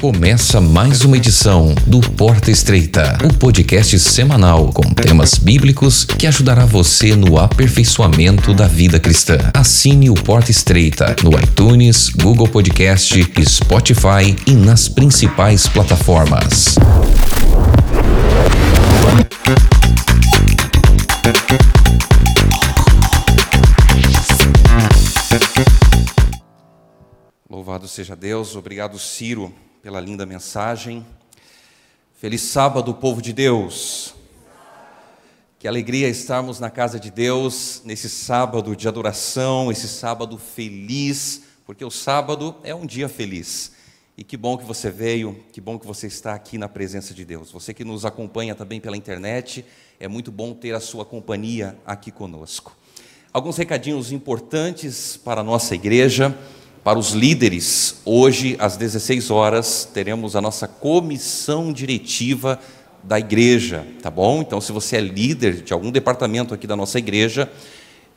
Começa mais uma edição do Porta Estreita, o podcast semanal com temas bíblicos que ajudará você no aperfeiçoamento da vida cristã. Assine o Porta Estreita no iTunes, Google Podcast, Spotify e nas principais plataformas. Louvado seja Deus, obrigado Ciro pela linda mensagem. Feliz sábado, povo de Deus. Que alegria estarmos na casa de Deus nesse sábado de adoração, esse sábado feliz, porque o sábado é um dia feliz. E que bom que você veio, que bom que você está aqui na presença de Deus. Você que nos acompanha também pela internet, é muito bom ter a sua companhia aqui conosco. Alguns recadinhos importantes para a nossa igreja. Para os líderes, hoje às 16 horas teremos a nossa comissão diretiva da igreja, tá bom? Então, se você é líder de algum departamento aqui da nossa igreja,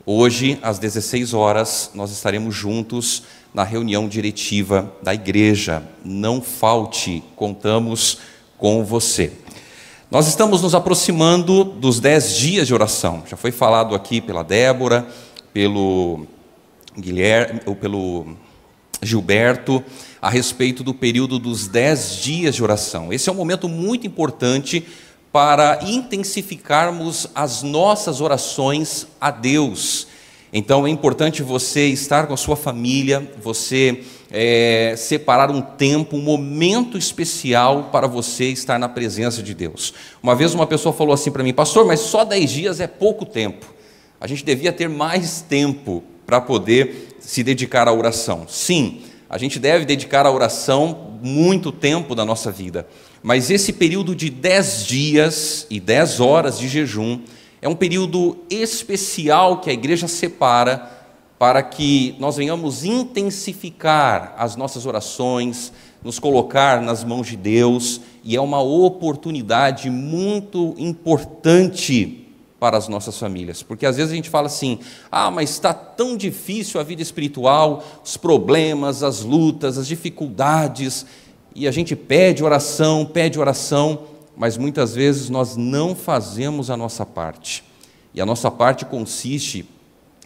hoje às 16 horas nós estaremos juntos na reunião diretiva da igreja. Não falte, contamos com você. Nós estamos nos aproximando dos 10 dias de oração. Já foi falado aqui pela Débora, pelo Guilherme, ou pelo Gilberto a respeito do período dos dez dias de oração. Esse é um momento muito importante para intensificarmos as nossas orações a Deus. Então é importante você estar com a sua família, você é, separar um tempo, um momento especial para você estar na presença de Deus. Uma vez uma pessoa falou assim para mim, pastor, mas só dez dias é pouco tempo. A gente devia ter mais tempo para poder se dedicar à oração. Sim, a gente deve dedicar à oração muito tempo da nossa vida, mas esse período de dez dias e dez horas de jejum é um período especial que a igreja separa para que nós venhamos intensificar as nossas orações, nos colocar nas mãos de Deus, e é uma oportunidade muito importante para as nossas famílias. Porque às vezes a gente fala assim: ah, mas está tão difícil a vida espiritual, os problemas, as lutas, as dificuldades, e a gente pede oração, pede oração, mas muitas vezes nós não fazemos a nossa parte. E a nossa parte consiste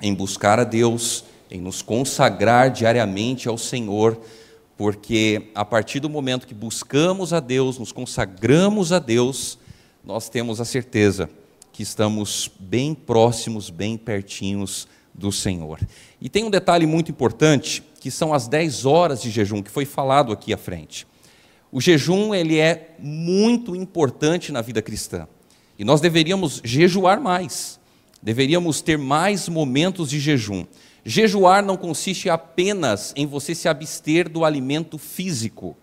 em buscar a Deus, em nos consagrar diariamente ao Senhor, porque a partir do momento que buscamos a Deus, nos consagramos a Deus, nós temos a certeza que estamos bem próximos, bem pertinhos do Senhor. E tem um detalhe muito importante, que são as 10 horas de jejum, que foi falado aqui à frente. O jejum ele é muito importante na vida cristã. E nós deveríamos jejuar mais. Deveríamos ter mais momentos de jejum. Jejuar não consiste apenas em você se abster do alimento físico.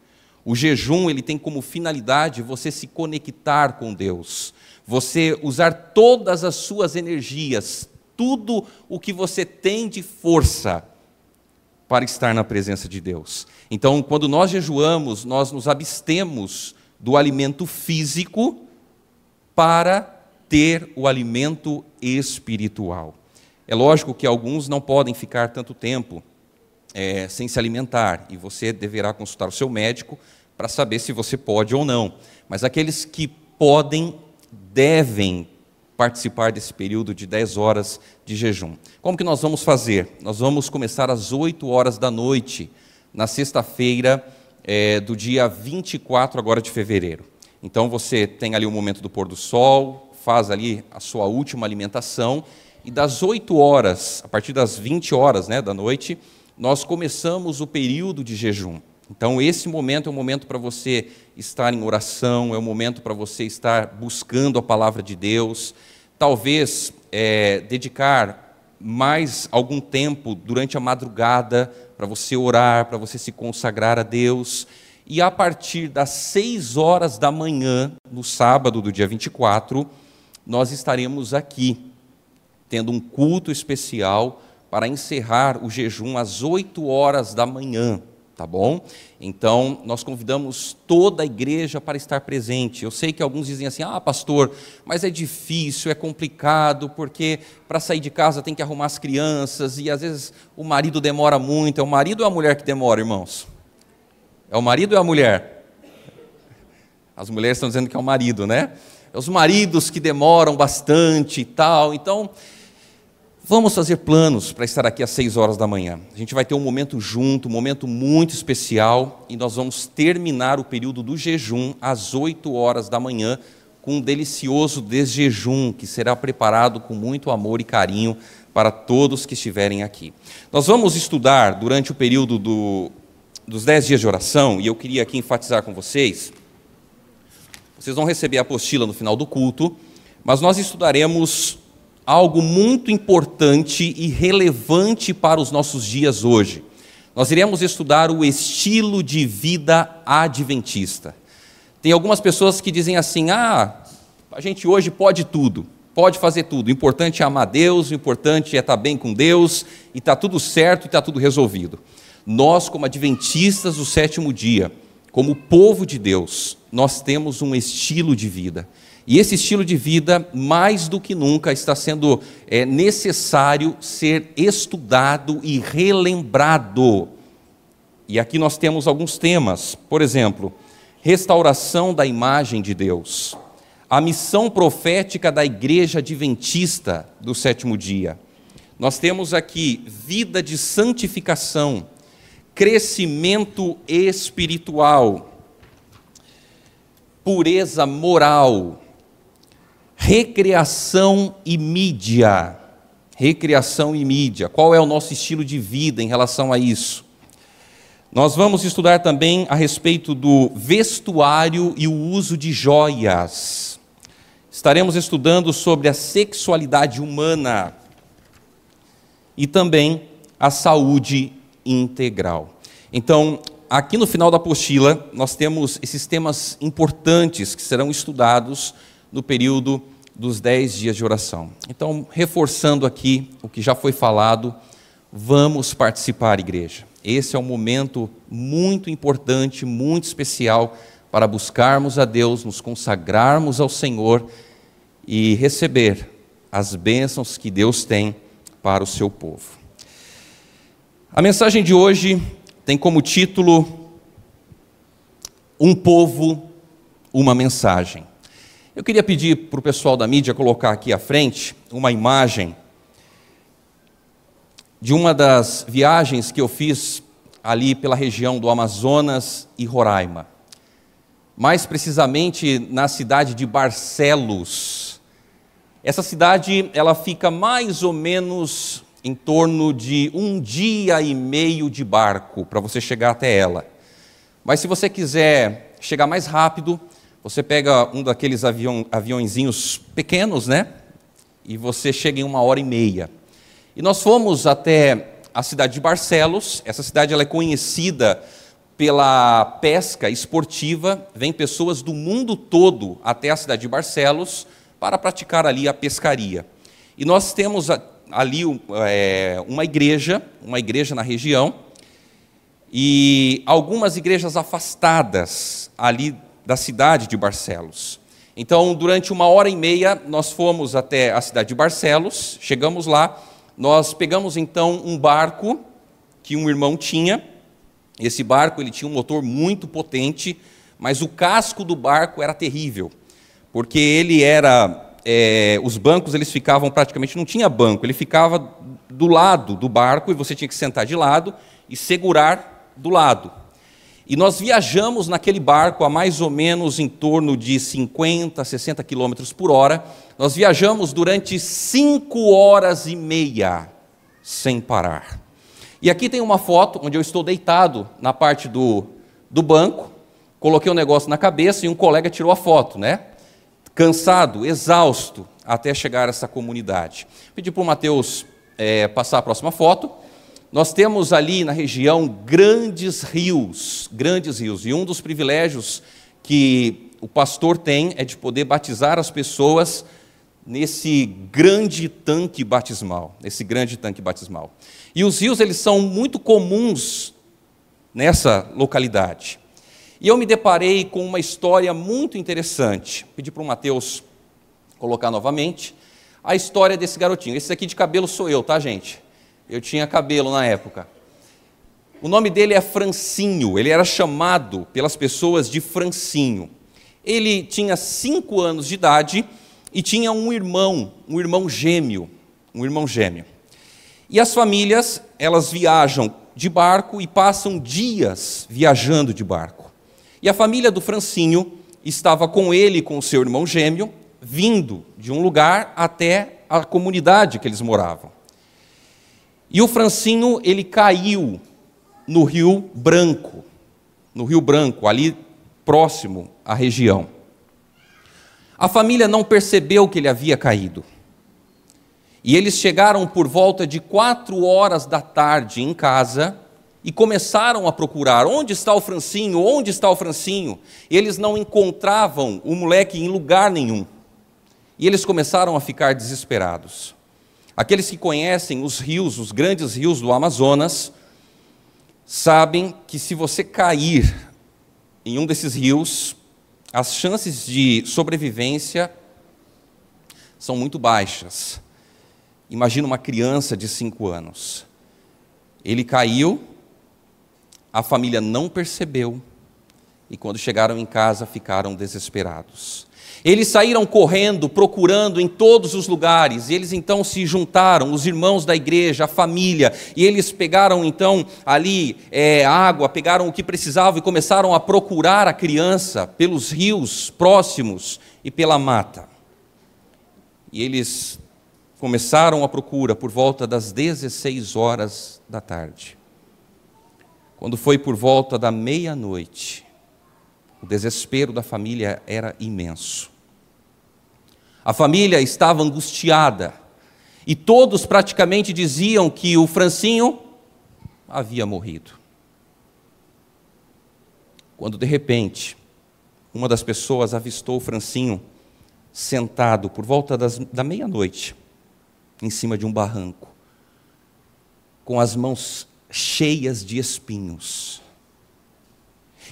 O jejum ele tem como finalidade você se conectar com Deus você usar todas as suas energias, tudo o que você tem de força para estar na presença de Deus. Então, quando nós jejuamos, nós nos abstemos do alimento físico para ter o alimento espiritual. É lógico que alguns não podem ficar tanto tempo é, sem se alimentar, e você deverá consultar o seu médico para saber se você pode ou não. Mas aqueles que podem devem participar desse período de 10 horas de jejum. Como que nós vamos fazer? Nós vamos começar às 8 horas da noite, na sexta-feira é, do dia 24 agora de fevereiro. Então você tem ali o momento do pôr do sol, faz ali a sua última alimentação, e das 8 horas, a partir das 20 horas né, da noite, nós começamos o período de jejum. Então, esse momento é um momento para você estar em oração, é um momento para você estar buscando a palavra de Deus, talvez é, dedicar mais algum tempo durante a madrugada para você orar, para você se consagrar a Deus. E a partir das seis horas da manhã, no sábado do dia 24, nós estaremos aqui, tendo um culto especial para encerrar o jejum às 8 horas da manhã tá bom? Então, nós convidamos toda a igreja para estar presente. Eu sei que alguns dizem assim: ah, pastor, mas é difícil, é complicado, porque para sair de casa tem que arrumar as crianças, e às vezes o marido demora muito. É o marido ou a mulher que demora, irmãos? É o marido ou a mulher? As mulheres estão dizendo que é o marido, né? É os maridos que demoram bastante e tal. Então, Vamos fazer planos para estar aqui às seis horas da manhã. A gente vai ter um momento junto, um momento muito especial, e nós vamos terminar o período do jejum às oito horas da manhã, com um delicioso desjejum que será preparado com muito amor e carinho para todos que estiverem aqui. Nós vamos estudar durante o período do, dos dez dias de oração, e eu queria aqui enfatizar com vocês. Vocês vão receber a apostila no final do culto, mas nós estudaremos algo muito importante e relevante para os nossos dias hoje. Nós iremos estudar o estilo de vida adventista. Tem algumas pessoas que dizem assim: ah, a gente hoje pode tudo, pode fazer tudo. O importante é amar Deus, o importante é estar bem com Deus, e está tudo certo e está tudo resolvido. Nós, como adventistas do sétimo dia, como povo de Deus, nós temos um estilo de vida. E esse estilo de vida, mais do que nunca, está sendo é, necessário ser estudado e relembrado. E aqui nós temos alguns temas, por exemplo, restauração da imagem de Deus, a missão profética da igreja adventista do sétimo dia. Nós temos aqui vida de santificação, crescimento espiritual, pureza moral, Recreação e mídia. Recreação e mídia. Qual é o nosso estilo de vida em relação a isso? Nós vamos estudar também a respeito do vestuário e o uso de joias. Estaremos estudando sobre a sexualidade humana e também a saúde integral. Então, aqui no final da apostila, nós temos esses temas importantes que serão estudados no período dos dez dias de oração. Então, reforçando aqui o que já foi falado, vamos participar, igreja. Esse é um momento muito importante, muito especial para buscarmos a Deus, nos consagrarmos ao Senhor e receber as bênçãos que Deus tem para o seu povo. A mensagem de hoje tem como título Um povo, uma mensagem. Eu queria pedir para o pessoal da mídia colocar aqui à frente uma imagem de uma das viagens que eu fiz ali pela região do Amazonas e Roraima. Mais precisamente na cidade de Barcelos. Essa cidade, ela fica mais ou menos em torno de um dia e meio de barco para você chegar até ela. Mas se você quiser chegar mais rápido, você pega um daqueles avião, aviãozinhos pequenos, né? E você chega em uma hora e meia. E nós fomos até a cidade de Barcelos. Essa cidade ela é conhecida pela pesca esportiva. Vêm pessoas do mundo todo até a cidade de Barcelos para praticar ali a pescaria. E nós temos ali é, uma igreja, uma igreja na região, e algumas igrejas afastadas ali da cidade de Barcelos. Então, durante uma hora e meia, nós fomos até a cidade de Barcelos, chegamos lá, nós pegamos então um barco que um irmão tinha. Esse barco ele tinha um motor muito potente, mas o casco do barco era terrível, porque ele era é, os bancos eles ficavam praticamente, não tinha banco, ele ficava do lado do barco e você tinha que sentar de lado e segurar do lado. E nós viajamos naquele barco a mais ou menos em torno de 50, 60 quilômetros por hora. Nós viajamos durante cinco horas e meia sem parar. E aqui tem uma foto onde eu estou deitado na parte do, do banco, coloquei um negócio na cabeça e um colega tirou a foto, né? Cansado, exausto, até chegar a essa comunidade. Pedi para o Mateus é, passar a próxima foto. Nós temos ali na região grandes rios, grandes rios, e um dos privilégios que o pastor tem é de poder batizar as pessoas nesse grande tanque batismal, nesse grande tanque batismal. E os rios eles são muito comuns nessa localidade. E eu me deparei com uma história muito interessante. Pedi para o Mateus colocar novamente a história desse garotinho. Esse aqui de cabelo sou eu, tá, gente? Eu tinha cabelo na época. O nome dele é Francinho, ele era chamado pelas pessoas de Francinho. Ele tinha cinco anos de idade e tinha um irmão, um irmão gêmeo, um irmão gêmeo. E as famílias, elas viajam de barco e passam dias viajando de barco. E a família do Francinho estava com ele e com seu irmão gêmeo, vindo de um lugar até a comunidade que eles moravam. E o Francinho, ele caiu no Rio Branco, no Rio Branco, ali próximo à região. A família não percebeu que ele havia caído. E eles chegaram por volta de quatro horas da tarde em casa e começaram a procurar: onde está o Francinho? Onde está o Francinho? Eles não encontravam o moleque em lugar nenhum. E eles começaram a ficar desesperados. Aqueles que conhecem os rios, os grandes rios do Amazonas, sabem que se você cair em um desses rios, as chances de sobrevivência são muito baixas. Imagina uma criança de cinco anos. Ele caiu, a família não percebeu, e quando chegaram em casa ficaram desesperados. Eles saíram correndo, procurando em todos os lugares, e eles então se juntaram, os irmãos da igreja, a família, e eles pegaram então ali é, água, pegaram o que precisavam e começaram a procurar a criança pelos rios próximos e pela mata. E eles começaram a procura por volta das 16 horas da tarde. Quando foi por volta da meia-noite, o desespero da família era imenso. A família estava angustiada e todos praticamente diziam que o Francinho havia morrido. Quando de repente, uma das pessoas avistou o Francinho sentado por volta das, da meia-noite, em cima de um barranco, com as mãos cheias de espinhos.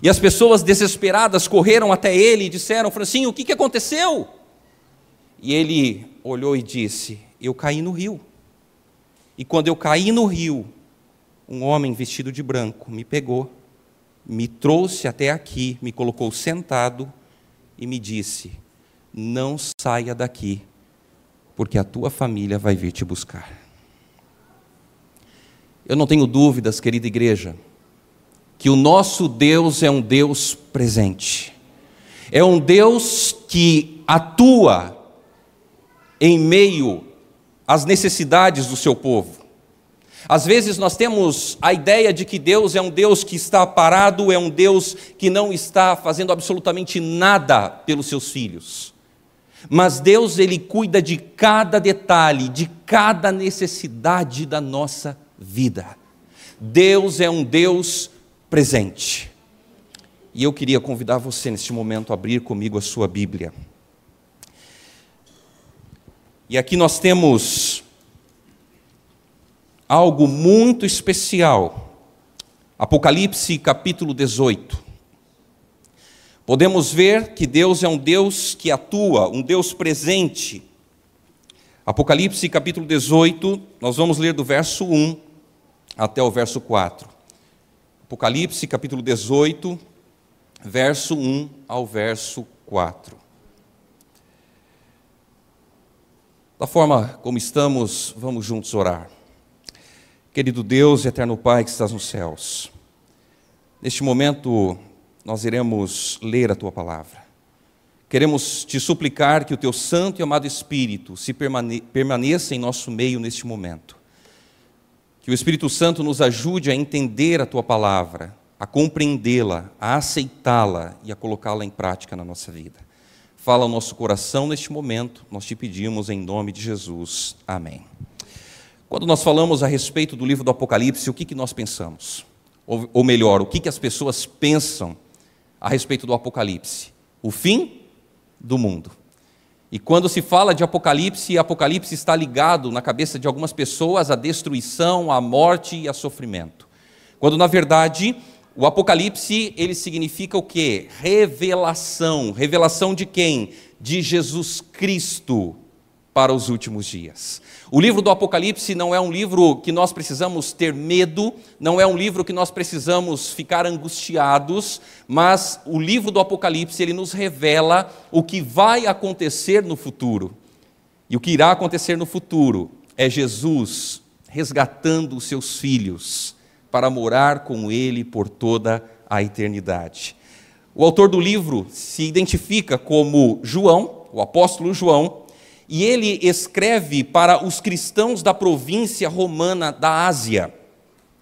E as pessoas desesperadas correram até ele e disseram: Francinho, o que, que aconteceu? E ele olhou e disse: Eu caí no rio. E quando eu caí no rio, um homem vestido de branco me pegou, me trouxe até aqui, me colocou sentado e me disse: Não saia daqui, porque a tua família vai vir te buscar. Eu não tenho dúvidas, querida igreja, que o nosso Deus é um Deus presente, é um Deus que atua em meio às necessidades do seu povo. Às vezes nós temos a ideia de que Deus é um Deus que está parado, é um Deus que não está fazendo absolutamente nada pelos seus filhos. Mas Deus, Ele cuida de cada detalhe, de cada necessidade da nossa vida. Deus é um Deus presente. E eu queria convidar você neste momento a abrir comigo a sua Bíblia. E aqui nós temos algo muito especial. Apocalipse capítulo 18. Podemos ver que Deus é um Deus que atua, um Deus presente. Apocalipse capítulo 18, nós vamos ler do verso 1 até o verso 4. Apocalipse capítulo 18, verso 1 ao verso 4. Da forma como estamos, vamos juntos orar. Querido Deus e eterno Pai que estás nos céus, neste momento nós iremos ler a tua palavra. Queremos te suplicar que o teu santo e amado Espírito se permane permaneça em nosso meio neste momento. Que o Espírito Santo nos ajude a entender a tua palavra, a compreendê-la, a aceitá-la e a colocá-la em prática na nossa vida. Fala nosso coração neste momento, nós te pedimos em nome de Jesus. Amém. Quando nós falamos a respeito do livro do Apocalipse, o que, que nós pensamos? Ou, ou melhor, o que, que as pessoas pensam a respeito do Apocalipse? O fim do mundo. E quando se fala de Apocalipse, Apocalipse está ligado na cabeça de algumas pessoas à destruição, à morte e a sofrimento. Quando na verdade o Apocalipse, ele significa o quê? Revelação. Revelação de quem? De Jesus Cristo para os últimos dias. O livro do Apocalipse não é um livro que nós precisamos ter medo, não é um livro que nós precisamos ficar angustiados, mas o livro do Apocalipse ele nos revela o que vai acontecer no futuro. E o que irá acontecer no futuro é Jesus resgatando os seus filhos para morar com ele por toda a eternidade. O autor do livro se identifica como João, o apóstolo João, e ele escreve para os cristãos da província romana da Ásia.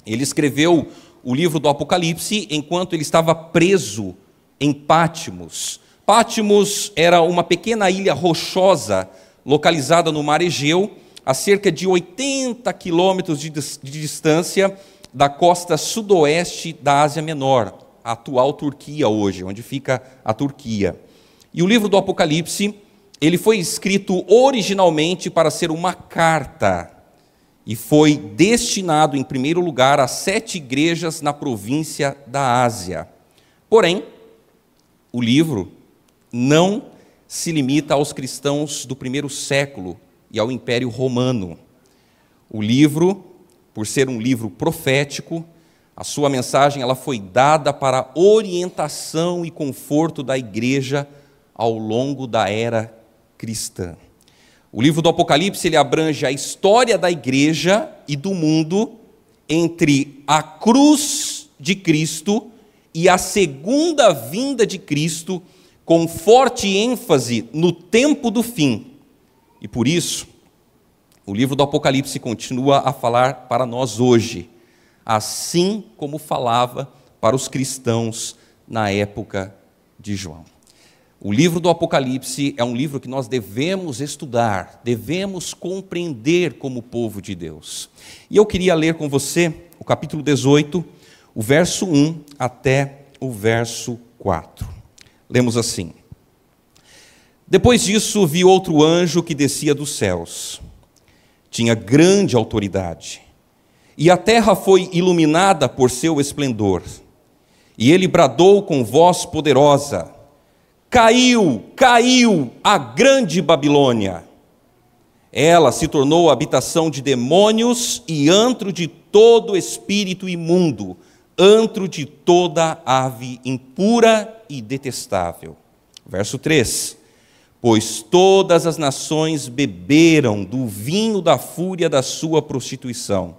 Ele escreveu o livro do Apocalipse enquanto ele estava preso em Pátimos. Pátimos era uma pequena ilha rochosa localizada no mar Egeu, a cerca de 80 quilômetros de, de distância da costa sudoeste da Ásia Menor, a atual Turquia hoje, onde fica a Turquia. E o livro do Apocalipse, ele foi escrito originalmente para ser uma carta e foi destinado em primeiro lugar a sete igrejas na província da Ásia. Porém, o livro não se limita aos cristãos do primeiro século e ao Império Romano. O livro por ser um livro profético, a sua mensagem ela foi dada para orientação e conforto da igreja ao longo da era cristã. O livro do Apocalipse ele abrange a história da igreja e do mundo entre a cruz de Cristo e a segunda vinda de Cristo, com forte ênfase no tempo do fim. E por isso, o livro do Apocalipse continua a falar para nós hoje, assim como falava para os cristãos na época de João. O livro do Apocalipse é um livro que nós devemos estudar, devemos compreender como povo de Deus. E eu queria ler com você o capítulo 18, o verso 1 até o verso 4. Lemos assim: Depois disso, vi outro anjo que descia dos céus tinha grande autoridade, e a terra foi iluminada por seu esplendor. E ele bradou com voz poderosa: Caiu, caiu a grande Babilônia. Ela se tornou habitação de demônios e antro de todo espírito imundo, antro de toda ave impura e detestável. Verso 3 pois todas as nações beberam do vinho da fúria da sua prostituição.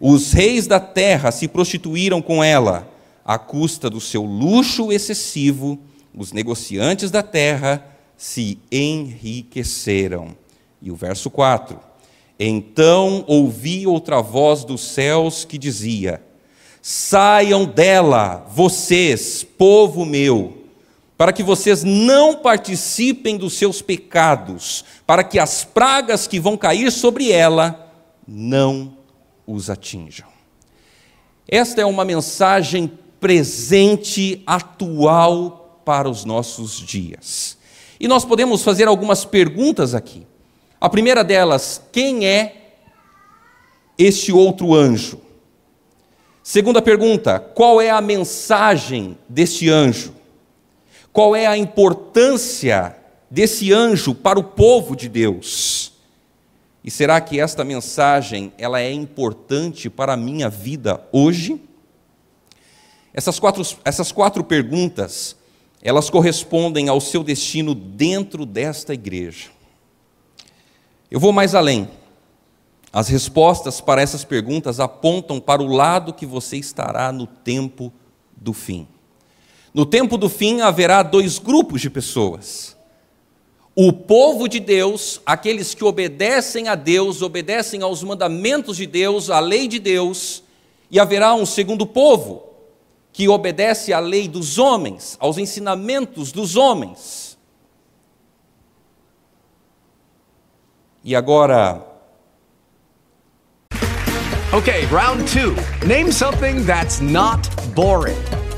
Os reis da terra se prostituíram com ela, à custa do seu luxo excessivo, os negociantes da terra se enriqueceram. E o verso 4: Então ouvi outra voz dos céus que dizia: Saiam dela, vocês, povo meu, para que vocês não participem dos seus pecados, para que as pragas que vão cair sobre ela não os atinjam. Esta é uma mensagem presente, atual para os nossos dias. E nós podemos fazer algumas perguntas aqui. A primeira delas, quem é este outro anjo? Segunda pergunta, qual é a mensagem deste anjo? Qual é a importância desse anjo para o povo de Deus. E será que esta mensagem ela é importante para a minha vida hoje? Essas quatro, essas quatro perguntas, elas correspondem ao seu destino dentro desta igreja. Eu vou mais além. As respostas para essas perguntas apontam para o lado que você estará no tempo do fim. No tempo do fim haverá dois grupos de pessoas. O povo de Deus, aqueles que obedecem a Deus, obedecem aos mandamentos de Deus, à lei de Deus, e haverá um segundo povo, que obedece à lei dos homens, aos ensinamentos dos homens. E agora. Okay, round two. Name something that's not boring.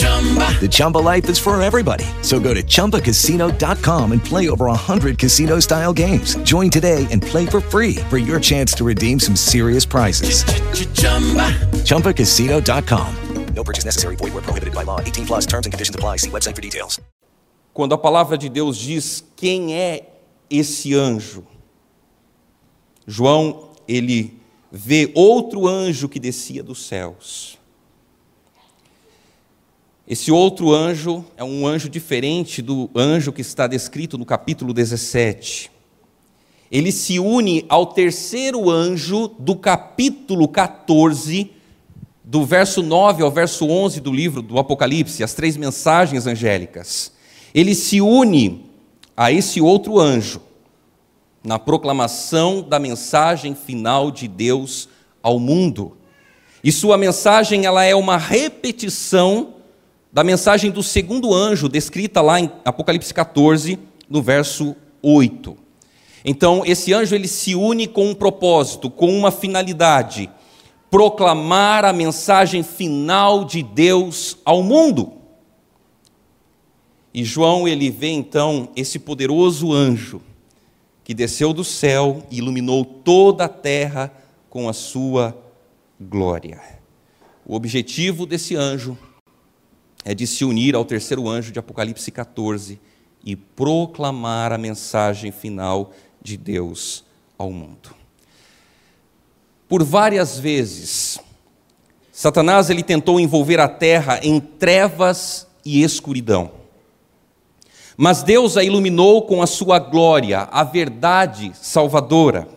The Chumba life is for everybody. So go to ChumbaCasino.com and play over 100 casino style games. Join today and play for free for your chance to redeem some serious prizes. ChumbaCasino.com. No purchase necessary. Void where prohibited by law. 18 plus terms and conditions apply. See website for details. Quando a palavra de Deus diz quem é esse anjo, João, ele vê outro anjo que descia dos céus. Esse outro anjo é um anjo diferente do anjo que está descrito no capítulo 17. Ele se une ao terceiro anjo do capítulo 14, do verso 9 ao verso 11 do livro do Apocalipse, as três mensagens angélicas. Ele se une a esse outro anjo na proclamação da mensagem final de Deus ao mundo. E sua mensagem ela é uma repetição da mensagem do segundo anjo, descrita lá em Apocalipse 14, no verso 8. Então, esse anjo ele se une com um propósito, com uma finalidade: proclamar a mensagem final de Deus ao mundo. E João ele vê então esse poderoso anjo que desceu do céu e iluminou toda a terra com a sua glória. O objetivo desse anjo é de se unir ao terceiro anjo de Apocalipse 14 e proclamar a mensagem final de Deus ao mundo. Por várias vezes, Satanás ele tentou envolver a terra em trevas e escuridão. Mas Deus a iluminou com a sua glória, a verdade salvadora.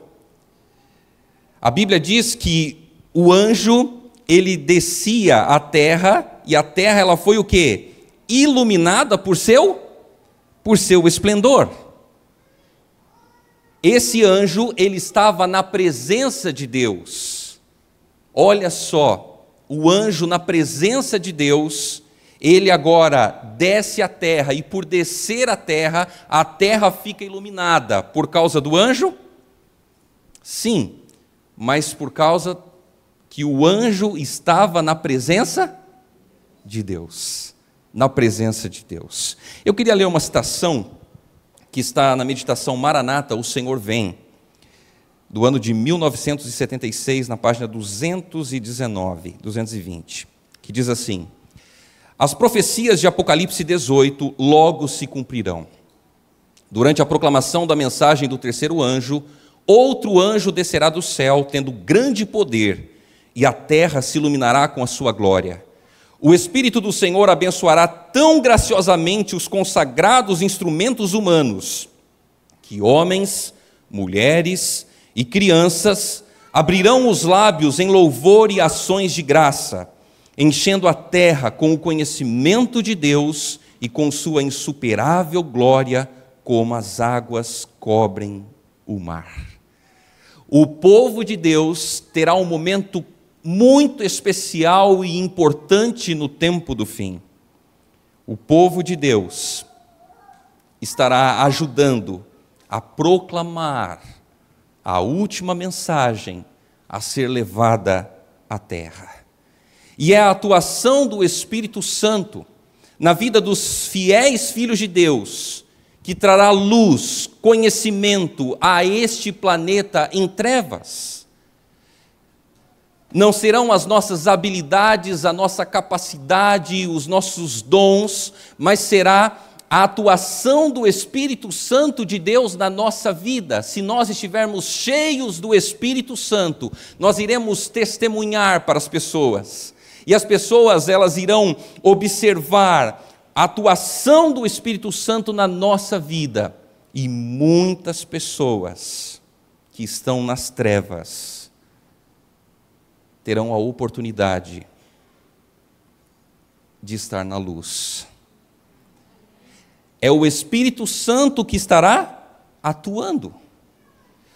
A Bíblia diz que o anjo ele descia à terra e a terra ela foi o que? Iluminada por seu por seu esplendor. Esse anjo, ele estava na presença de Deus. Olha só, o anjo na presença de Deus, ele agora desce à terra e por descer à terra, a terra fica iluminada por causa do anjo? Sim, mas por causa que o anjo estava na presença de Deus. Na presença de Deus. Eu queria ler uma citação que está na meditação Maranata, O Senhor Vem, do ano de 1976, na página 219, 220, que diz assim: As profecias de Apocalipse 18 logo se cumprirão. Durante a proclamação da mensagem do terceiro anjo, outro anjo descerá do céu, tendo grande poder, e a terra se iluminará com a sua glória. O Espírito do Senhor abençoará tão graciosamente os consagrados instrumentos humanos, que homens, mulheres e crianças abrirão os lábios em louvor e ações de graça, enchendo a terra com o conhecimento de Deus e com sua insuperável glória, como as águas cobrem o mar. O povo de Deus terá um momento muito especial e importante no tempo do fim. O povo de Deus estará ajudando a proclamar a última mensagem a ser levada à terra. E é a atuação do Espírito Santo na vida dos fiéis filhos de Deus que trará luz, conhecimento a este planeta em trevas. Não serão as nossas habilidades, a nossa capacidade, os nossos dons, mas será a atuação do Espírito Santo de Deus na nossa vida. Se nós estivermos cheios do Espírito Santo, nós iremos testemunhar para as pessoas. E as pessoas, elas irão observar a atuação do Espírito Santo na nossa vida. E muitas pessoas que estão nas trevas terão a oportunidade de estar na luz. É o Espírito Santo que estará atuando.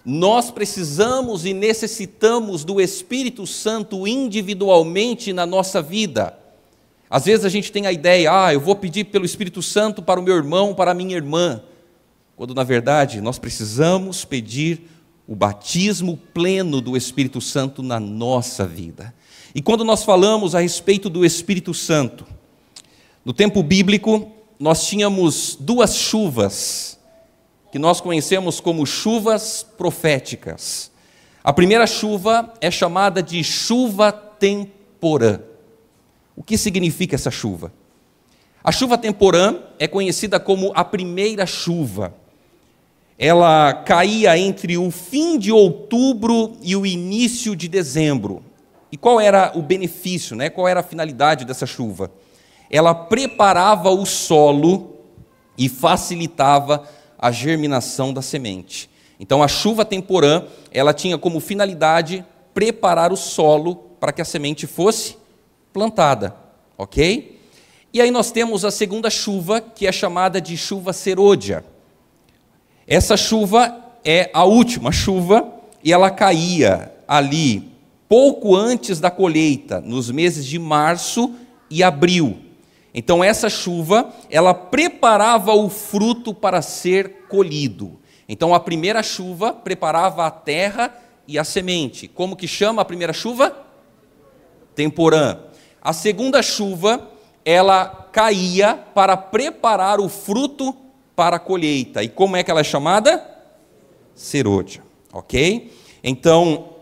Nós precisamos e necessitamos do Espírito Santo individualmente na nossa vida. Às vezes a gente tem a ideia, ah, eu vou pedir pelo Espírito Santo para o meu irmão, para a minha irmã, quando na verdade nós precisamos pedir o batismo pleno do Espírito Santo na nossa vida. E quando nós falamos a respeito do Espírito Santo, no tempo bíblico, nós tínhamos duas chuvas, que nós conhecemos como chuvas proféticas. A primeira chuva é chamada de chuva temporã. O que significa essa chuva? A chuva temporã é conhecida como a primeira chuva. Ela caía entre o fim de outubro e o início de dezembro. E qual era o benefício, né? qual era a finalidade dessa chuva? Ela preparava o solo e facilitava a germinação da semente. Então a chuva temporã, ela tinha como finalidade preparar o solo para que a semente fosse plantada, ok? E aí nós temos a segunda chuva, que é chamada de chuva serôdia. Essa chuva é a última chuva e ela caía ali pouco antes da colheita, nos meses de março e abril. Então essa chuva, ela preparava o fruto para ser colhido. Então a primeira chuva preparava a terra e a semente. Como que chama a primeira chuva? Temporã. A segunda chuva, ela caía para preparar o fruto para a colheita. E como é que ela é chamada? Serôdia, ok? Então,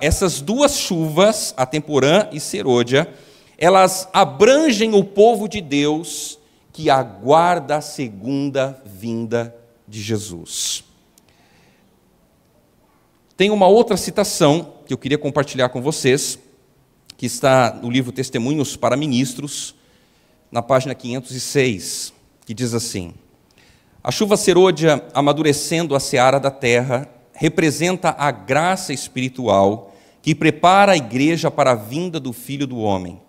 essas duas chuvas, a temporã e serôdia, elas abrangem o povo de Deus que aguarda a segunda vinda de Jesus. Tem uma outra citação que eu queria compartilhar com vocês, que está no livro Testemunhos para Ministros, na página 506, que diz assim: A chuva serôdia amadurecendo a seara da terra representa a graça espiritual que prepara a igreja para a vinda do Filho do Homem.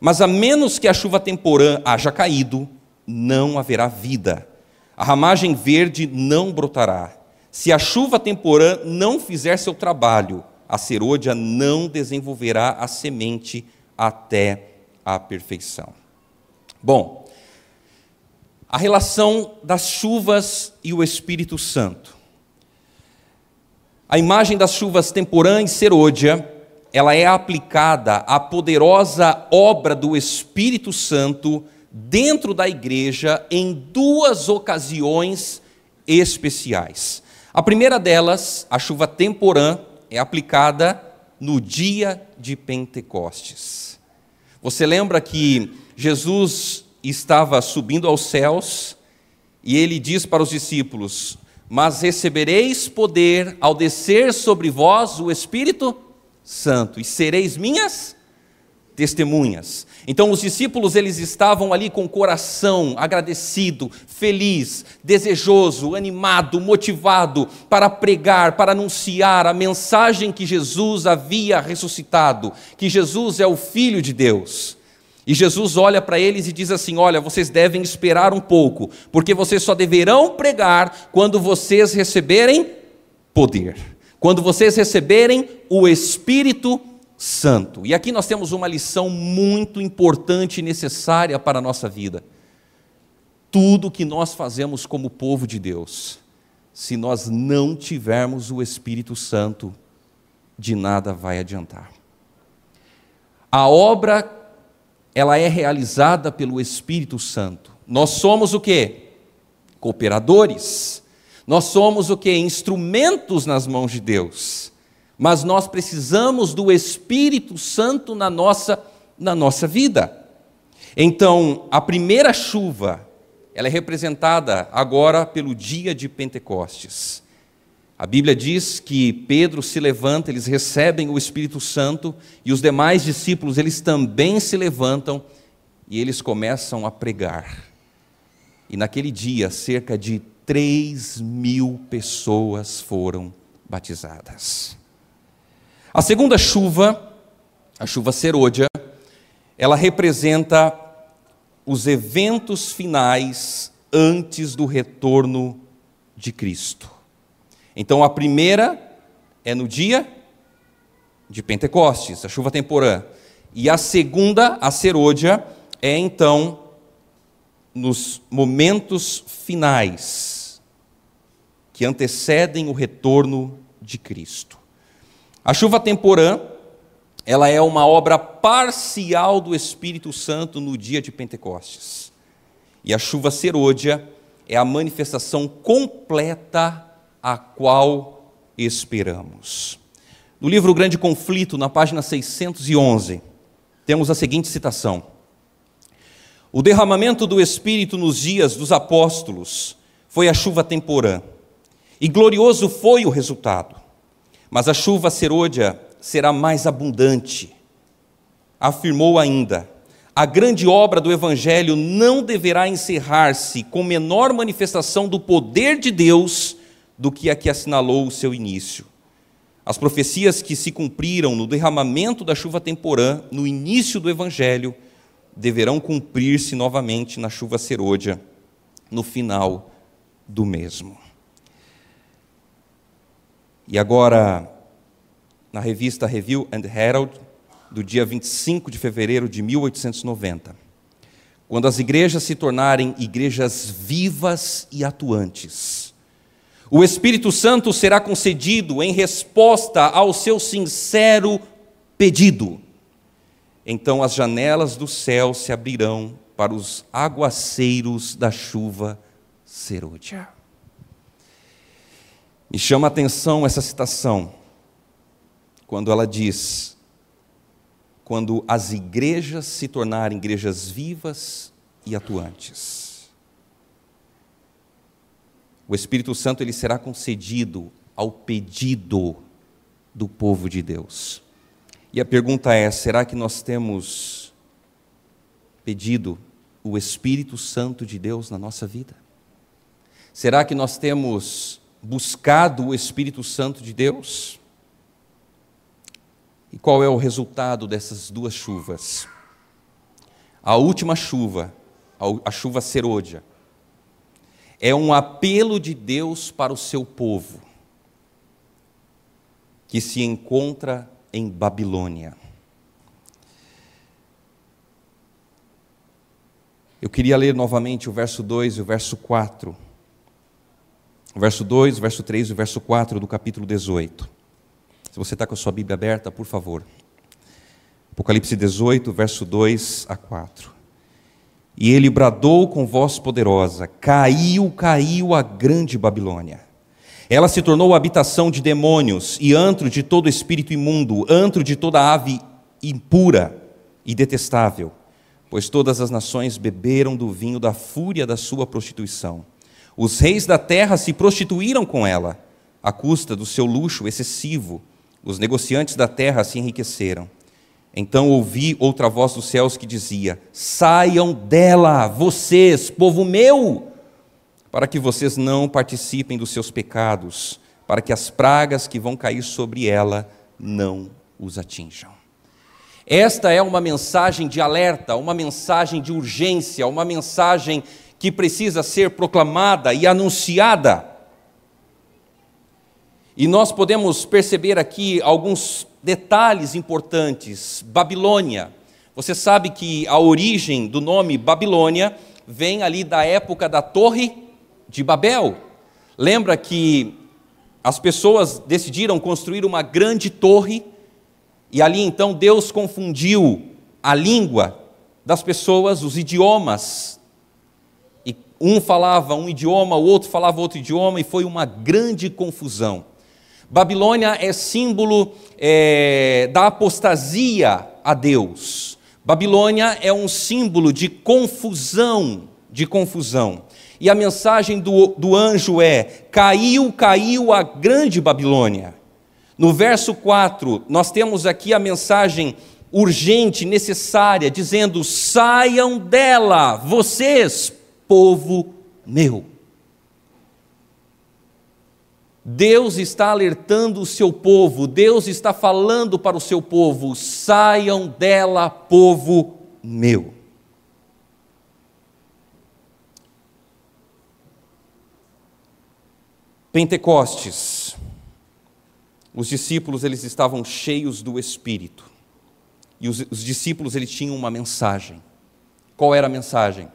Mas a menos que a chuva temporã haja caído, não haverá vida. A ramagem verde não brotará. Se a chuva temporã não fizer seu trabalho, a serôdia não desenvolverá a semente até a perfeição. Bom, a relação das chuvas e o Espírito Santo. A imagem das chuvas temporã e serôdia, ela é aplicada à poderosa obra do Espírito Santo dentro da igreja em duas ocasiões especiais. A primeira delas, a chuva temporã, é aplicada no dia de Pentecostes. Você lembra que Jesus estava subindo aos céus e ele diz para os discípulos: Mas recebereis poder ao descer sobre vós o Espírito Santo, e sereis minhas testemunhas. Então os discípulos eles estavam ali com o coração agradecido, feliz, desejoso, animado, motivado para pregar, para anunciar a mensagem que Jesus havia ressuscitado, que Jesus é o filho de Deus. E Jesus olha para eles e diz assim: Olha, vocês devem esperar um pouco, porque vocês só deverão pregar quando vocês receberem poder, quando vocês receberem o Espírito Santo. E aqui nós temos uma lição muito importante e necessária para a nossa vida. Tudo que nós fazemos como povo de Deus, se nós não tivermos o Espírito Santo, de nada vai adiantar. A obra ela é realizada pelo Espírito Santo. Nós somos o quê? Cooperadores. Nós somos o quê? Instrumentos nas mãos de Deus. Mas nós precisamos do Espírito Santo na nossa na nossa vida. Então, a primeira chuva, ela é representada agora pelo dia de Pentecostes. A Bíblia diz que Pedro se levanta, eles recebem o Espírito Santo e os demais discípulos, eles também se levantam e eles começam a pregar. E naquele dia, cerca de 3 mil pessoas foram batizadas. A segunda chuva, a chuva serôdia, ela representa os eventos finais antes do retorno de Cristo. Então a primeira é no dia de Pentecostes, a chuva temporã. E a segunda, a serôdia, é então nos momentos finais que antecedem o retorno de Cristo. A chuva temporã, ela é uma obra parcial do Espírito Santo no dia de Pentecostes. E a chuva serôdia é a manifestação completa a qual esperamos. No livro O Grande Conflito, na página 611, temos a seguinte citação: O derramamento do Espírito nos dias dos apóstolos foi a chuva temporã, e glorioso foi o resultado. Mas a chuva serôdia será mais abundante. Afirmou ainda: a grande obra do Evangelho não deverá encerrar-se com menor manifestação do poder de Deus do que a que assinalou o seu início. As profecias que se cumpriram no derramamento da chuva temporã, no início do Evangelho, deverão cumprir-se novamente na chuva serôdia, no final do mesmo. E agora, na revista Review and Herald, do dia 25 de fevereiro de 1890, quando as igrejas se tornarem igrejas vivas e atuantes, o Espírito Santo será concedido em resposta ao seu sincero pedido. Então as janelas do céu se abrirão para os aguaceiros da chuva serúdia. Me chama a atenção essa citação, quando ela diz: quando as igrejas se tornarem igrejas vivas e atuantes. O Espírito Santo ele será concedido ao pedido do povo de Deus. E a pergunta é: será que nós temos pedido o Espírito Santo de Deus na nossa vida? Será que nós temos buscado o Espírito Santo de Deus? E qual é o resultado dessas duas chuvas? A última chuva, a chuva serôdia, é um apelo de Deus para o seu povo, que se encontra em Babilônia. Eu queria ler novamente o verso 2 e o verso 4. O verso 2, o verso 3 e o verso 4 do capítulo 18. Se você está com a sua Bíblia aberta, por favor. Apocalipse 18, verso 2 a 4. E ele bradou com voz poderosa: Caiu, caiu a grande Babilônia. Ela se tornou habitação de demônios e antro de todo espírito imundo, antro de toda ave impura e detestável, pois todas as nações beberam do vinho da fúria da sua prostituição. Os reis da terra se prostituíram com ela, à custa do seu luxo excessivo. Os negociantes da terra se enriqueceram. Então ouvi outra voz dos céus que dizia: Saiam dela, vocês, povo meu, para que vocês não participem dos seus pecados, para que as pragas que vão cair sobre ela não os atinjam. Esta é uma mensagem de alerta, uma mensagem de urgência, uma mensagem que precisa ser proclamada e anunciada. E nós podemos perceber aqui alguns detalhes importantes. Babilônia. Você sabe que a origem do nome Babilônia vem ali da época da Torre de Babel. Lembra que as pessoas decidiram construir uma grande torre e ali então Deus confundiu a língua das pessoas, os idiomas. E um falava um idioma, o outro falava outro idioma, e foi uma grande confusão. Babilônia é símbolo é, da apostasia a Deus. Babilônia é um símbolo de confusão, de confusão. E a mensagem do, do anjo é: caiu, caiu a grande Babilônia. No verso 4, nós temos aqui a mensagem urgente, necessária, dizendo: saiam dela, vocês, povo meu. Deus está alertando o seu povo, Deus está falando para o seu povo: saiam dela, povo meu. Pentecostes. Os discípulos eles estavam cheios do Espírito. E os, os discípulos eles tinham uma mensagem. Qual era a mensagem?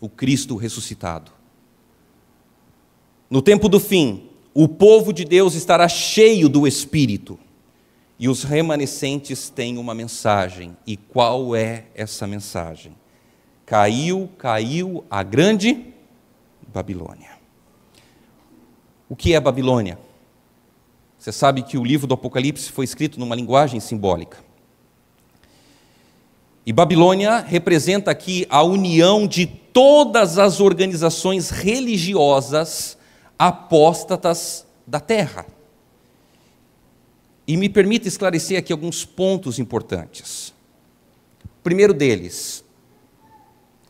O Cristo ressuscitado. No tempo do fim, o povo de Deus estará cheio do Espírito. E os remanescentes têm uma mensagem. E qual é essa mensagem? Caiu, caiu a grande Babilônia. O que é Babilônia? Você sabe que o livro do Apocalipse foi escrito numa linguagem simbólica. E Babilônia representa aqui a união de todas as organizações religiosas apóstatas da terra. E me permita esclarecer aqui alguns pontos importantes. Primeiro deles,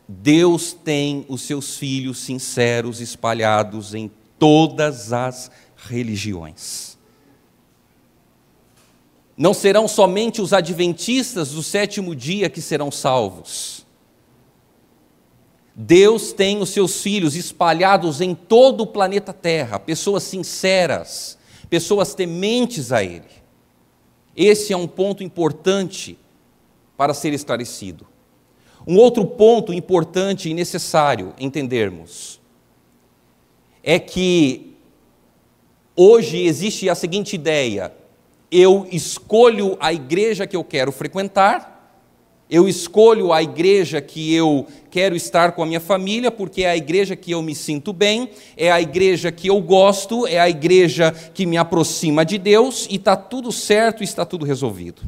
Deus tem os seus filhos sinceros espalhados em todas as religiões. Não serão somente os adventistas do sétimo dia que serão salvos. Deus tem os seus filhos espalhados em todo o planeta Terra, pessoas sinceras, pessoas tementes a Ele. Esse é um ponto importante para ser esclarecido. Um outro ponto importante e necessário entendermos é que hoje existe a seguinte ideia: eu escolho a igreja que eu quero frequentar, eu escolho a igreja que eu quero estar com a minha família, porque é a igreja que eu me sinto bem, é a igreja que eu gosto, é a igreja que me aproxima de Deus e está tudo certo e está tudo resolvido.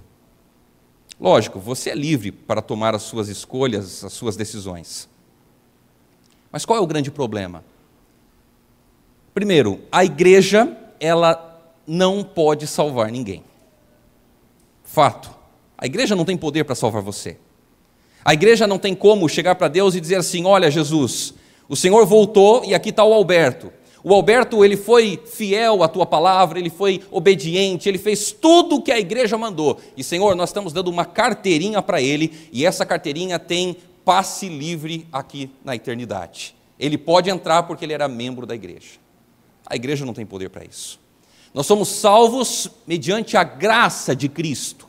Lógico, você é livre para tomar as suas escolhas, as suas decisões. Mas qual é o grande problema? Primeiro, a igreja, ela não pode salvar ninguém. Fato. A igreja não tem poder para salvar você. A igreja não tem como chegar para Deus e dizer assim: Olha, Jesus, o Senhor voltou e aqui está o Alberto. O Alberto, ele foi fiel à tua palavra, ele foi obediente, ele fez tudo o que a igreja mandou. E, Senhor, nós estamos dando uma carteirinha para ele, e essa carteirinha tem passe livre aqui na eternidade. Ele pode entrar porque ele era membro da igreja. A igreja não tem poder para isso. Nós somos salvos mediante a graça de Cristo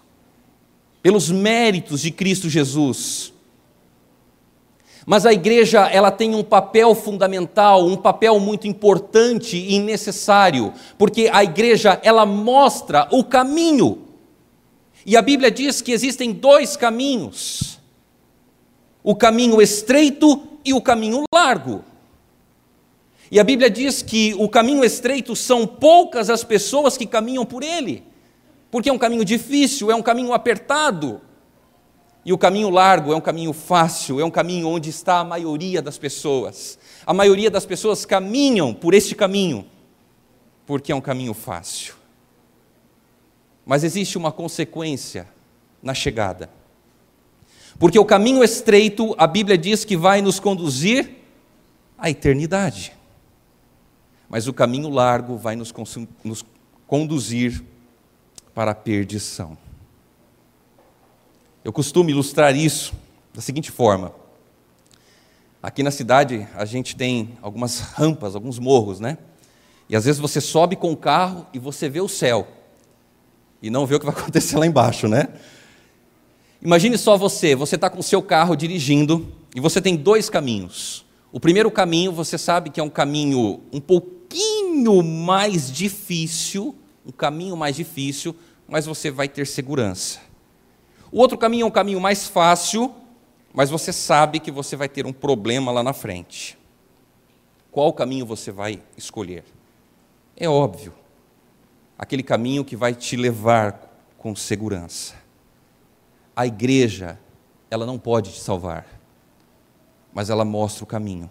pelos méritos de Cristo Jesus. Mas a igreja, ela tem um papel fundamental, um papel muito importante e necessário, porque a igreja, ela mostra o caminho. E a Bíblia diz que existem dois caminhos: o caminho estreito e o caminho largo. E a Bíblia diz que o caminho estreito são poucas as pessoas que caminham por ele porque é um caminho difícil, é um caminho apertado. E o caminho largo é um caminho fácil, é um caminho onde está a maioria das pessoas. A maioria das pessoas caminham por este caminho, porque é um caminho fácil. Mas existe uma consequência na chegada. Porque o caminho estreito, a Bíblia diz que vai nos conduzir à eternidade. Mas o caminho largo vai nos, nos conduzir para a perdição. Eu costumo ilustrar isso da seguinte forma. Aqui na cidade a gente tem algumas rampas, alguns morros, né? E às vezes você sobe com o carro e você vê o céu. E não vê o que vai acontecer lá embaixo, né? Imagine só você, você está com o seu carro dirigindo e você tem dois caminhos. O primeiro caminho você sabe que é um caminho um pouquinho mais difícil, um caminho mais difícil, mas você vai ter segurança. O outro caminho é um caminho mais fácil, mas você sabe que você vai ter um problema lá na frente. Qual caminho você vai escolher? É óbvio, aquele caminho que vai te levar com segurança. A igreja, ela não pode te salvar, mas ela mostra o caminho.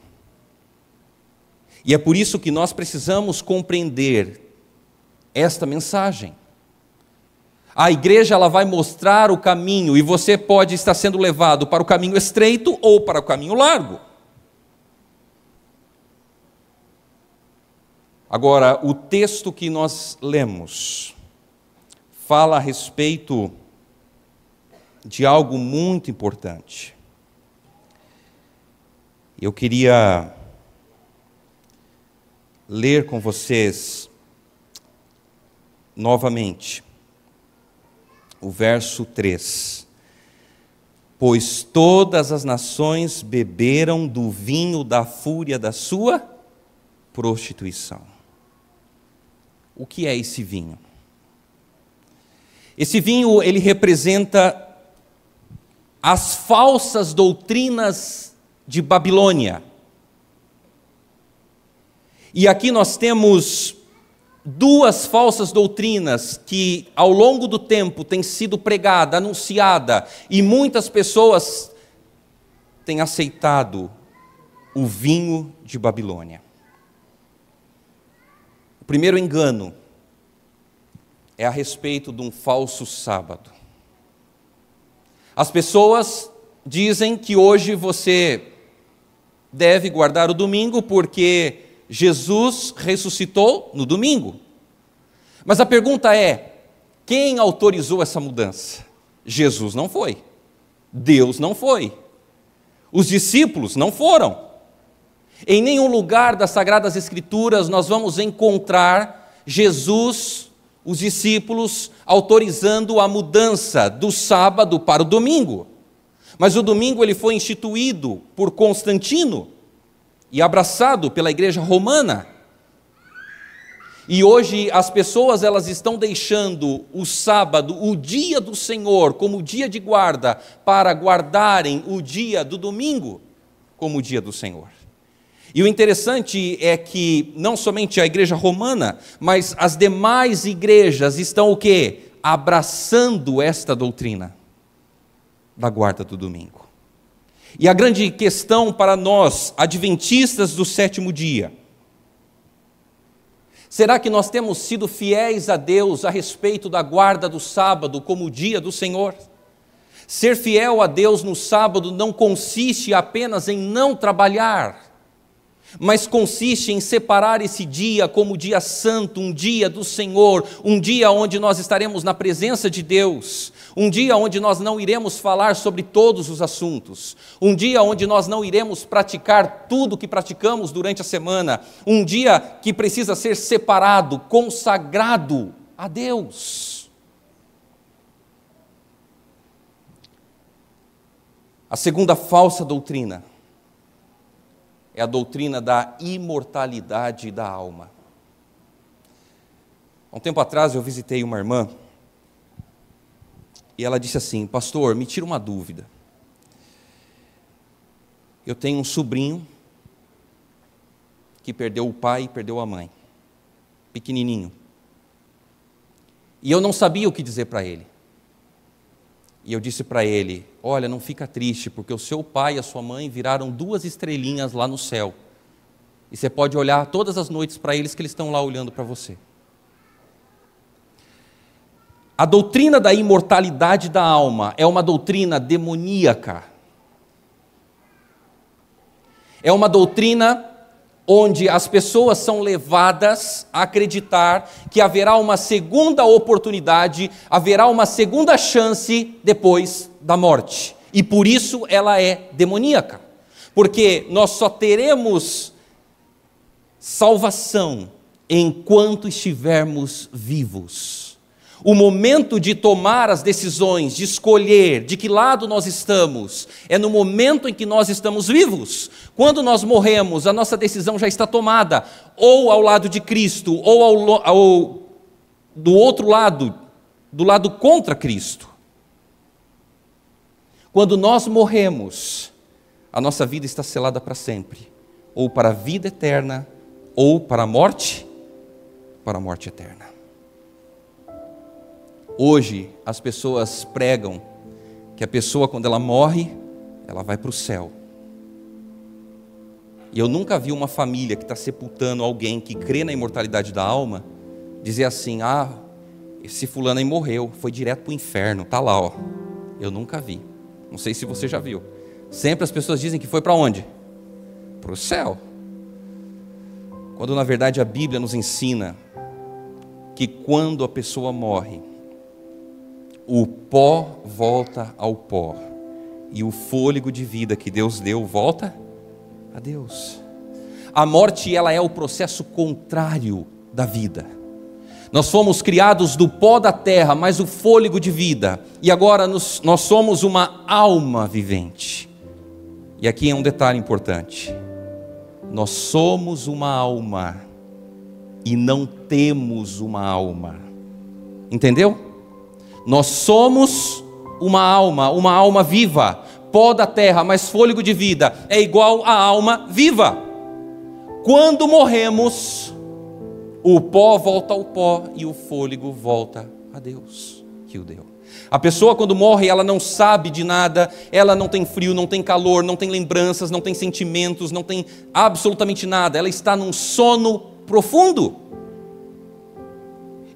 E é por isso que nós precisamos compreender esta mensagem. A igreja ela vai mostrar o caminho e você pode estar sendo levado para o caminho estreito ou para o caminho largo. Agora, o texto que nós lemos fala a respeito de algo muito importante. Eu queria ler com vocês novamente o verso 3. Pois todas as nações beberam do vinho da fúria da sua prostituição. O que é esse vinho? Esse vinho ele representa as falsas doutrinas de Babilônia. E aqui nós temos duas falsas doutrinas que ao longo do tempo têm sido pregada, anunciada, e muitas pessoas têm aceitado o vinho de Babilônia. O primeiro engano é a respeito de um falso sábado. As pessoas dizem que hoje você deve guardar o domingo porque Jesus ressuscitou no domingo. Mas a pergunta é: quem autorizou essa mudança? Jesus não foi. Deus não foi. Os discípulos não foram. Em nenhum lugar das Sagradas Escrituras nós vamos encontrar Jesus, os discípulos, autorizando a mudança do sábado para o domingo. Mas o domingo ele foi instituído por Constantino e abraçado pela igreja romana. E hoje as pessoas elas estão deixando o sábado, o dia do Senhor, como dia de guarda, para guardarem o dia do domingo como o dia do Senhor. E o interessante é que não somente a igreja romana, mas as demais igrejas estão o quê? Abraçando esta doutrina da guarda do domingo. E a grande questão para nós, adventistas do sétimo dia, será que nós temos sido fiéis a Deus a respeito da guarda do sábado como o dia do Senhor? Ser fiel a Deus no sábado não consiste apenas em não trabalhar, mas consiste em separar esse dia como dia santo, um dia do Senhor, um dia onde nós estaremos na presença de Deus, um dia onde nós não iremos falar sobre todos os assuntos, um dia onde nós não iremos praticar tudo que praticamos durante a semana, um dia que precisa ser separado, consagrado a Deus. A segunda falsa doutrina é a doutrina da imortalidade da alma. Há um tempo atrás eu visitei uma irmã e ela disse assim: Pastor, me tira uma dúvida. Eu tenho um sobrinho que perdeu o pai e perdeu a mãe, pequenininho. E eu não sabia o que dizer para ele. E eu disse para ele: Olha, não fica triste, porque o seu pai e a sua mãe viraram duas estrelinhas lá no céu. E você pode olhar todas as noites para eles que eles estão lá olhando para você. A doutrina da imortalidade da alma é uma doutrina demoníaca. É uma doutrina onde as pessoas são levadas a acreditar que haverá uma segunda oportunidade, haverá uma segunda chance depois da morte. E por isso ela é demoníaca. Porque nós só teremos salvação enquanto estivermos vivos. O momento de tomar as decisões, de escolher de que lado nós estamos, é no momento em que nós estamos vivos. Quando nós morremos, a nossa decisão já está tomada, ou ao lado de Cristo, ou ao, do outro lado, do lado contra Cristo. Quando nós morremos, a nossa vida está selada para sempre, ou para a vida eterna, ou para a morte, para a morte eterna. Hoje, as pessoas pregam que a pessoa, quando ela morre, ela vai para o céu. E eu nunca vi uma família que está sepultando alguém que crê na imortalidade da alma dizer assim: ah, esse fulano aí morreu, foi direto para o inferno, tá lá, ó. Eu nunca vi. Não sei se você já viu. Sempre as pessoas dizem que foi para onde? Para o céu. Quando na verdade a Bíblia nos ensina que quando a pessoa morre, o pó volta ao pó e o fôlego de vida que Deus deu volta a Deus. A morte ela é o processo contrário da vida. Nós fomos criados do pó da terra, mas o fôlego de vida. E agora nos, nós somos uma alma vivente. E aqui é um detalhe importante. Nós somos uma alma e não temos uma alma. Entendeu? Nós somos uma alma, uma alma viva, pó da terra, mas fôlego de vida é igual a alma viva. Quando morremos, o pó volta ao pó e o fôlego volta a Deus que o deu. A pessoa, quando morre, ela não sabe de nada, ela não tem frio, não tem calor, não tem lembranças, não tem sentimentos, não tem absolutamente nada, ela está num sono profundo.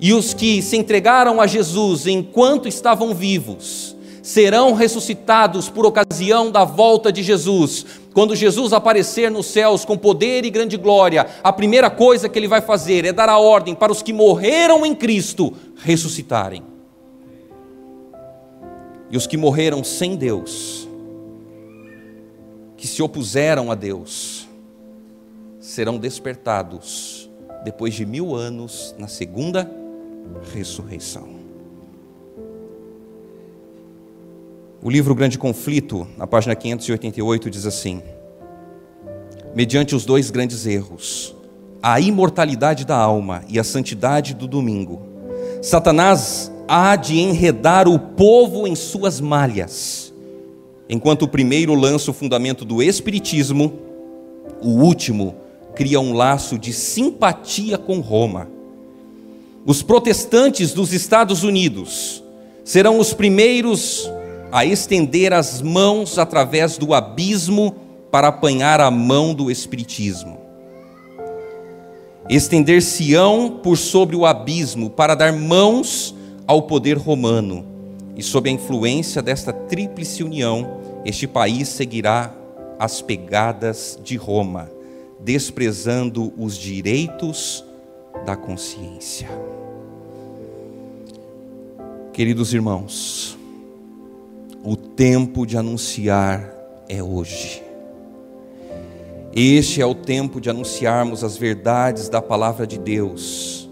E os que se entregaram a Jesus enquanto estavam vivos, serão ressuscitados por ocasião da volta de Jesus. Quando Jesus aparecer nos céus com poder e grande glória, a primeira coisa que ele vai fazer é dar a ordem para os que morreram em Cristo ressuscitarem. E os que morreram sem Deus, que se opuseram a Deus, serão despertados depois de mil anos na segunda ressurreição. O livro Grande Conflito, na página 588, diz assim: Mediante os dois grandes erros, a imortalidade da alma e a santidade do domingo, Satanás há de enredar o povo em suas malhas. Enquanto o primeiro lança o fundamento do espiritismo, o último cria um laço de simpatia com Roma. Os protestantes dos Estados Unidos serão os primeiros a estender as mãos através do abismo para apanhar a mão do espiritismo. Estender-se-ão por sobre o abismo para dar mãos ao poder romano. E sob a influência desta tríplice união, este país seguirá as pegadas de Roma, desprezando os direitos da consciência. Queridos irmãos, o tempo de anunciar é hoje. Este é o tempo de anunciarmos as verdades da palavra de Deus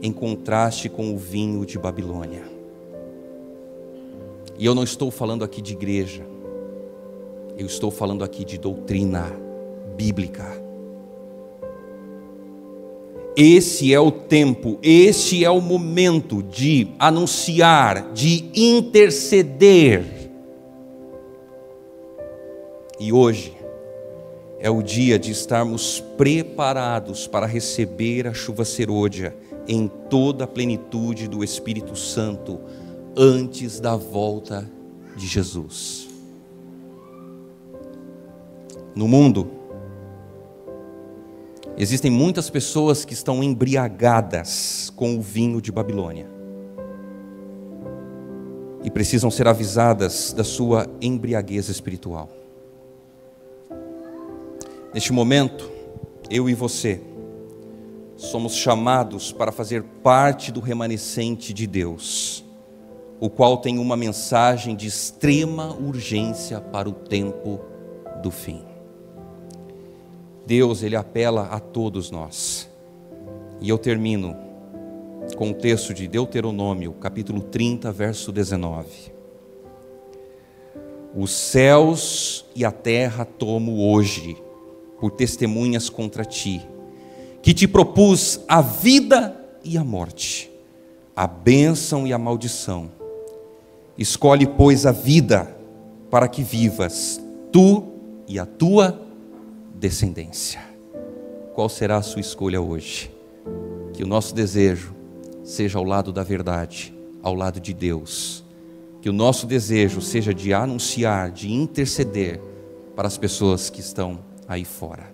em contraste com o vinho de Babilônia. E eu não estou falando aqui de igreja, eu estou falando aqui de doutrina bíblica. Esse é o tempo, este é o momento de anunciar, de interceder. E hoje é o dia de estarmos preparados para receber a chuva serôdia em toda a plenitude do Espírito Santo antes da volta de Jesus. No mundo, existem muitas pessoas que estão embriagadas com o vinho de Babilônia e precisam ser avisadas da sua embriaguez espiritual. Neste momento, eu e você, somos chamados para fazer parte do remanescente de Deus, o qual tem uma mensagem de extrema urgência para o tempo do fim. Deus, ele apela a todos nós. E eu termino com o texto de Deuteronômio, capítulo 30, verso 19. Os céus e a terra tomo hoje por testemunhas contra ti que te propus a vida e a morte, a bênção e a maldição. Escolhe, pois, a vida, para que vivas, tu e a tua descendência. Qual será a sua escolha hoje? Que o nosso desejo seja ao lado da verdade, ao lado de Deus. Que o nosso desejo seja de anunciar, de interceder para as pessoas que estão aí fora.